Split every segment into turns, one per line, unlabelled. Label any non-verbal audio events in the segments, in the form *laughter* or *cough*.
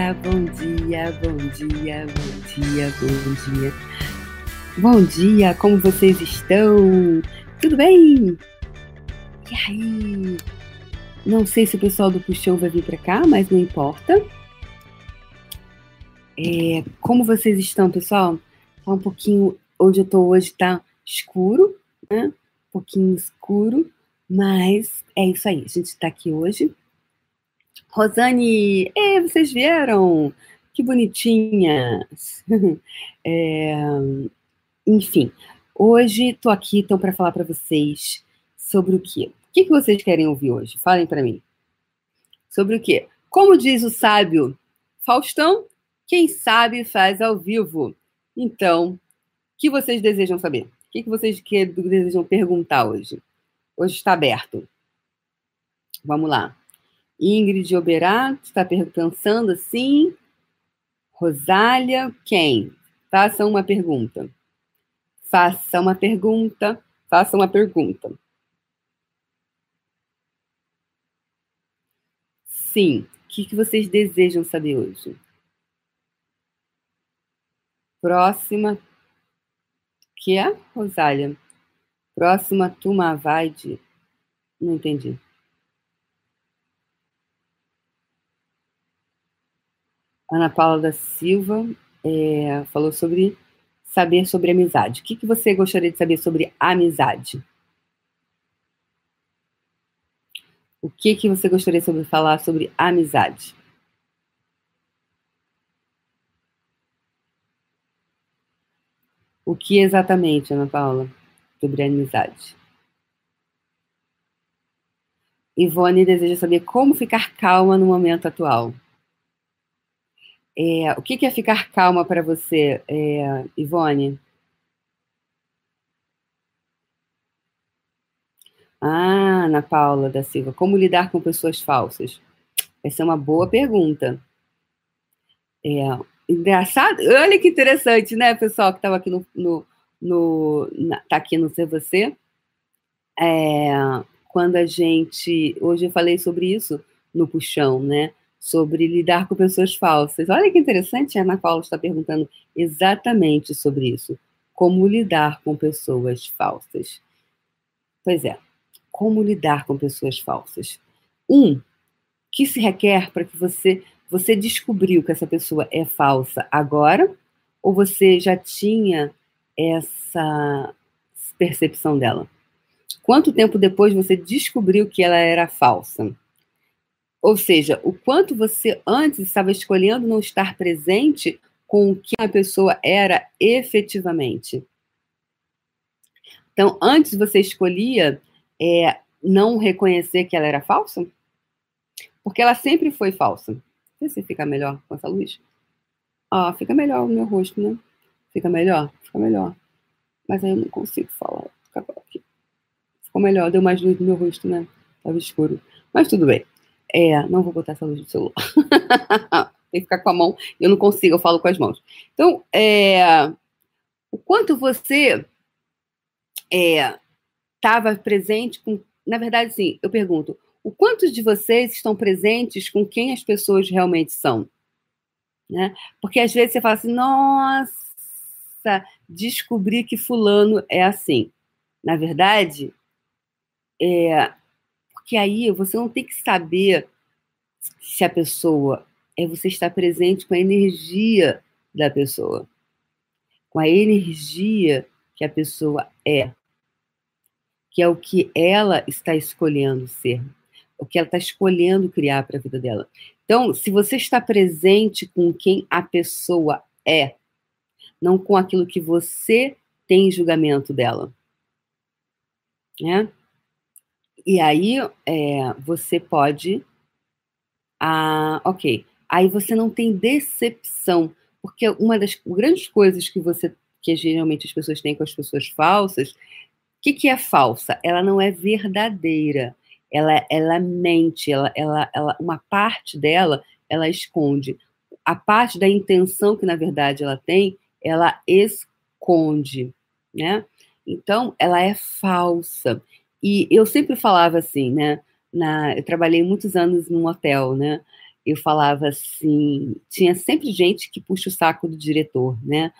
dia, bom dia, bom dia, bom dia, bom dia. Bom dia, como vocês estão? Tudo bem? E aí? Não sei se o pessoal do Puxão vai vir para cá, mas não importa. É, como vocês estão, pessoal? Tá um pouquinho. Onde eu tô hoje tá escuro, né? Um pouquinho escuro, mas é isso aí. A gente está aqui hoje Rosane, é, vocês vieram? Que bonitinhas. *laughs* É, enfim, hoje estou aqui então para falar para vocês sobre o quê? O que, que vocês querem ouvir hoje? Falem para mim. Sobre o quê? Como diz o sábio Faustão, quem sabe faz ao vivo. Então, o que vocês desejam saber? O que, que vocês que desejam perguntar hoje? Hoje está aberto. Vamos lá. Ingrid Oberato está pensando assim. Rosália, quem? Faça uma pergunta. Faça uma pergunta. Faça uma pergunta. Sim. O que, que vocês desejam saber hoje? Próxima. Que é, Rosália? Próxima turma vai de. Não entendi. Ana Paula da Silva é, falou sobre saber sobre amizade. O que, que você gostaria de saber sobre amizade? O que, que você gostaria de falar sobre amizade? O que exatamente, Ana Paula, sobre amizade? Ivone deseja saber como ficar calma no momento atual. É, o que, é ficar calma para você, é, Ivone? Ah, Ana Paula da Silva, como lidar com pessoas falsas? Essa é uma boa pergunta. É, engraçado, olha que interessante, né, pessoal que estava aqui no, no, no na, tá aqui no Ser Você. É, quando a gente, hoje eu falei sobre isso no puxão, né? Sobre lidar com pessoas falsas. Olha que interessante, a Ana Paula está perguntando exatamente sobre isso. Como lidar com pessoas falsas? Pois é, como lidar com pessoas falsas? Um, que se requer para que você você descobriu que essa pessoa é falsa agora ou você já tinha essa percepção dela? Quanto tempo depois você descobriu que ela era falsa? Ou seja, o quanto você antes estava escolhendo não estar presente com o que a pessoa era efetivamente. Então, antes você escolhia é, não reconhecer que ela era falsa? Porque ela sempre foi falsa. Não sei se fica melhor com essa luz. Ah, fica melhor o meu rosto, né? Fica melhor? Fica melhor. Mas aí eu não consigo falar. Ficou melhor, deu mais luz no meu rosto, né? Tava escuro. Mas tudo bem. É, não vou botar essa luz no celular. *laughs* Tem que ficar com a mão, eu não consigo, eu falo com as mãos. Então, é, o quanto você estava é, presente com. Na verdade, sim, eu pergunto: o quanto de vocês estão presentes com quem as pessoas realmente são? Né? Porque às vezes você fala assim, nossa, descobri que fulano é assim. Na verdade, é, porque aí você não tem que saber se a pessoa é você estar presente com a energia da pessoa, com a energia que a pessoa é, que é o que ela está escolhendo ser, o que ela está escolhendo criar para a vida dela. Então, se você está presente com quem a pessoa é, não com aquilo que você tem julgamento dela, né? E aí é, você pode. Ah, ok. Aí você não tem decepção. Porque uma das grandes coisas que você. que geralmente as pessoas têm com as pessoas falsas. O que, que é falsa? Ela não é verdadeira. Ela, ela mente, ela, ela, ela, uma parte dela ela esconde. A parte da intenção que, na verdade, ela tem, ela esconde, né? Então, ela é falsa. E eu sempre falava assim, né? Na, eu trabalhei muitos anos num hotel, né? eu falava assim, tinha sempre gente que puxa o saco do diretor, né?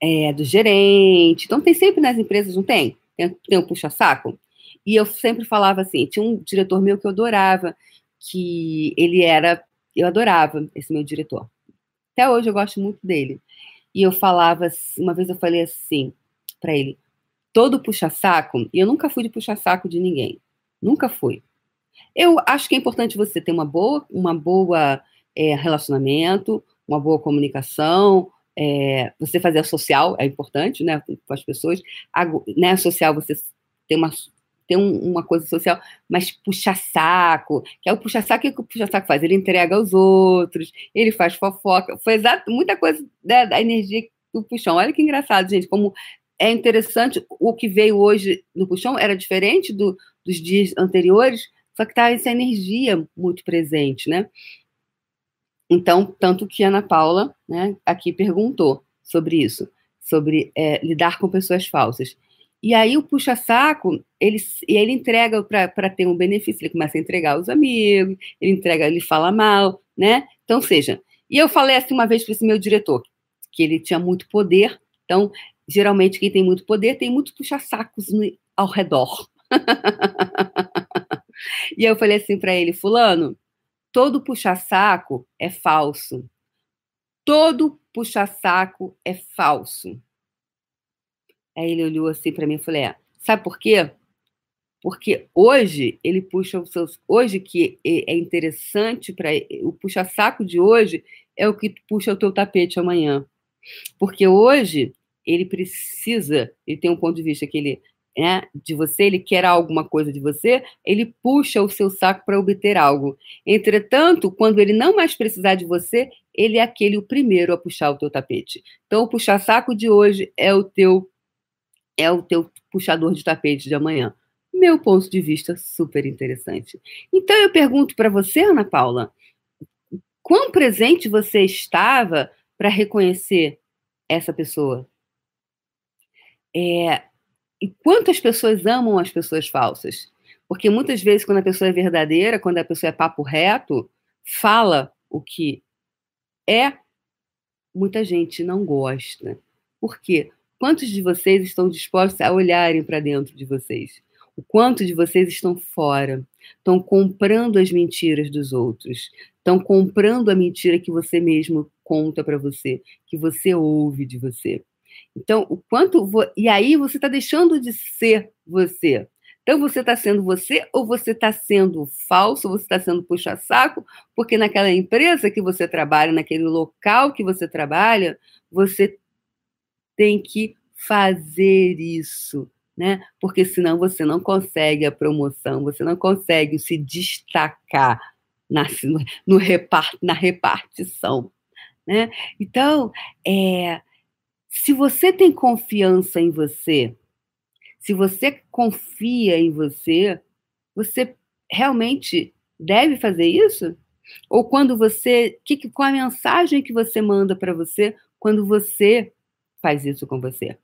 É, do gerente. Então tem sempre nas empresas, não tem? Tem, tem um puxa-saco. E eu sempre falava assim, tinha um diretor meu que eu adorava, que ele era, eu adorava esse meu diretor. Até hoje eu gosto muito dele. E eu falava, uma vez eu falei assim para ele, todo puxa-saco, e eu nunca fui de puxa-saco de ninguém. Nunca fui. Eu acho que é importante você ter uma boa, uma boa é, relacionamento, uma boa comunicação, é, você fazer a social é importante, né, com as pessoas. A, né, social você tem uma tem um, uma coisa social, mas puxa saco, que é o puxa saco que o puxa saco faz, ele entrega aos outros, ele faz fofoca, foi exato muita coisa né, da energia do puxão. Olha que engraçado, gente, como é interessante o que veio hoje no puxão era diferente do, dos dias anteriores, só que tá essa energia muito presente, né? Então, tanto que Ana Paula, né, aqui perguntou sobre isso, sobre é, lidar com pessoas falsas. E aí o puxa-saco, ele, ele entrega para ter um benefício, ele começa a entregar aos amigos, ele entrega, ele fala mal, né? Então, seja. E eu falei assim uma vez para esse meu diretor, que ele tinha muito poder, então, geralmente, quem tem muito poder tem muito puxa-sacos ao redor. *laughs* E eu falei assim para ele, fulano, todo puxa-saco é falso. Todo puxa-saco é falso. Aí ele olhou assim para mim e falei, é, sabe por quê? Porque hoje ele puxa os seus. Hoje que é interessante para. O puxa-saco de hoje é o que puxa o teu tapete amanhã. Porque hoje ele precisa, ele tem um ponto de vista que ele né, de você, ele quer alguma coisa de você, ele puxa o seu saco para obter algo. Entretanto, quando ele não mais precisar de você, ele é aquele o primeiro a puxar o teu tapete. Então, o puxar saco de hoje é o teu é o teu puxador de tapete de amanhã. Meu ponto de vista super interessante. Então eu pergunto para você, Ana Paula, quão presente você estava para reconhecer essa pessoa? É, e quantas pessoas amam as pessoas falsas? Porque muitas vezes, quando a pessoa é verdadeira, quando a pessoa é papo reto, fala o que é, muita gente não gosta. Por quê? Quantos de vocês estão dispostos a olharem para dentro de vocês? O quanto de vocês estão fora? Estão comprando as mentiras dos outros? Estão comprando a mentira que você mesmo conta para você, que você ouve de você? Então, o quanto. Vo... E aí você está deixando de ser você. Então, você está sendo você ou você está sendo falso, você está sendo puxa-saco, porque naquela empresa que você trabalha, naquele local que você trabalha, você tem que fazer isso, né? Porque senão você não consegue a promoção, você não consegue se destacar na, no repart, na repartição, né? Então, é, se você tem confiança em você, se você confia em você, você realmente deve fazer isso? Ou quando você, que, qual a mensagem que você manda para você quando você faz isso com você?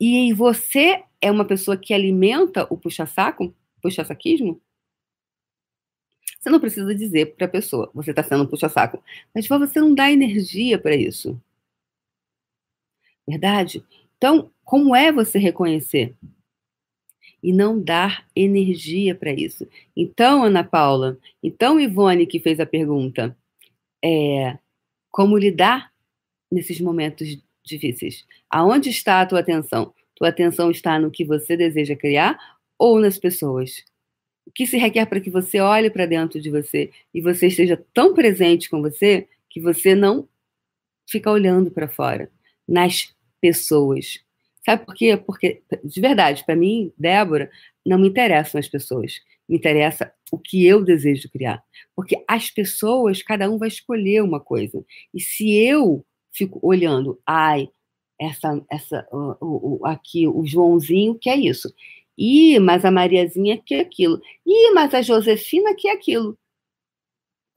E você é uma pessoa que alimenta o puxa-saco, puxa-saquismo? Você não precisa dizer para a pessoa, você está sendo um puxa-saco, mas você não dá energia para isso. Verdade? Então, como é você reconhecer? E não dar energia para isso. Então, Ana Paula, então Ivone que fez a pergunta, é, como lidar nesses momentos difíceis? Aonde está a tua atenção? Tua atenção está no que você deseja criar ou nas pessoas? O que se requer para que você olhe para dentro de você e você esteja tão presente com você que você não fica olhando para fora, nas pessoas. Sabe por quê? Porque, de verdade, para mim, Débora, não me interessam as pessoas. Me interessa o que eu desejo criar. Porque as pessoas, cada um vai escolher uma coisa. E se eu fico olhando, ai, essa, essa, o, o, aqui, o Joãozinho que é isso. Ih, mas a Mariazinha quer aquilo. Ih, mas a Josefina quer aquilo.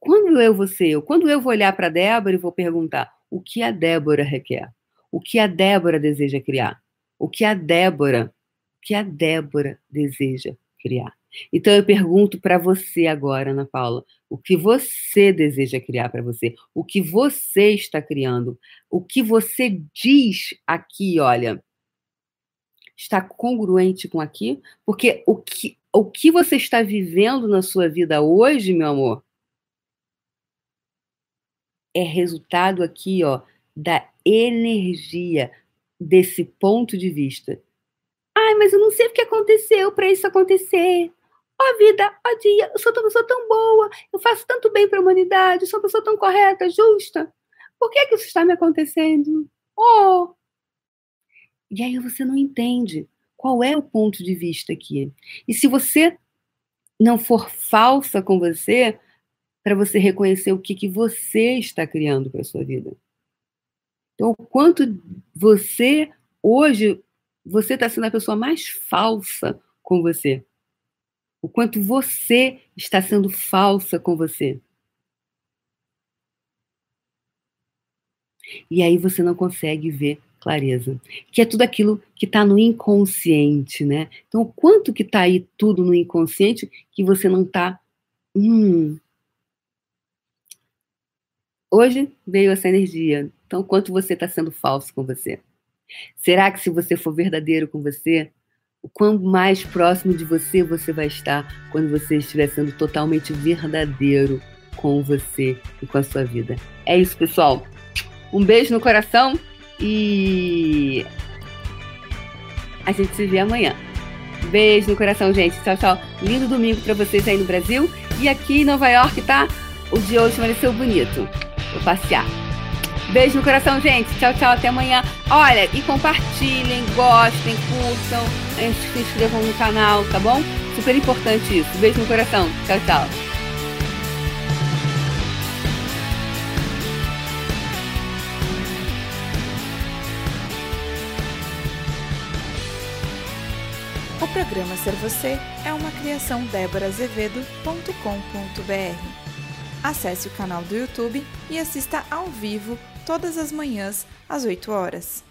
Quando eu vou ser eu? Quando eu vou olhar para Débora e vou perguntar o que a Débora requer? O que a Débora deseja criar? O que a Débora, o que a Débora deseja criar? Então eu pergunto para você agora, Ana Paula, o que você deseja criar para você? O que você está criando? O que você diz aqui, olha, está congruente com aqui? Porque o que, o que você está vivendo na sua vida hoje, meu amor, é resultado aqui, ó, da energia desse ponto de vista. Ai, mas eu não sei o que aconteceu para isso acontecer. Ó oh, vida, ó oh, dia, eu sou uma pessoa tão boa, eu faço tanto bem para a humanidade, eu sou uma pessoa tão correta, justa. Por que, que isso está me acontecendo? Oh! E aí você não entende qual é o ponto de vista aqui. E se você não for falsa com você, para você reconhecer o que, que você está criando para a sua vida. Então, o quanto você, hoje, você está sendo a pessoa mais falsa com você o quanto você está sendo falsa com você. E aí você não consegue ver clareza, que é tudo aquilo que está no inconsciente, né? Então, o quanto que está aí tudo no inconsciente que você não está. Hum. Hoje veio essa energia. Então, quanto você está sendo falso com você? Será que se você for verdadeiro com você, o quão mais próximo de você você vai estar quando você estiver sendo totalmente verdadeiro com você e com a sua vida. É isso, pessoal. Um beijo no coração e a gente se vê amanhã. Beijo no coração, gente. Tchau, tchau. Lindo domingo para vocês aí no Brasil. E aqui em Nova York, tá? O dia hoje amanheceu bonito. Vou passear. Beijo no coração, gente. Tchau, tchau. Até amanhã. Olha, e compartilhem, gostem, curtam, se inscrevam no canal, tá bom? Super importante isso. Beijo no coração. Tchau, tchau.
Programa Ser Você é uma criação déborazevedo.com.br. Acesse o canal do YouTube e assista ao vivo todas as manhãs às 8 horas.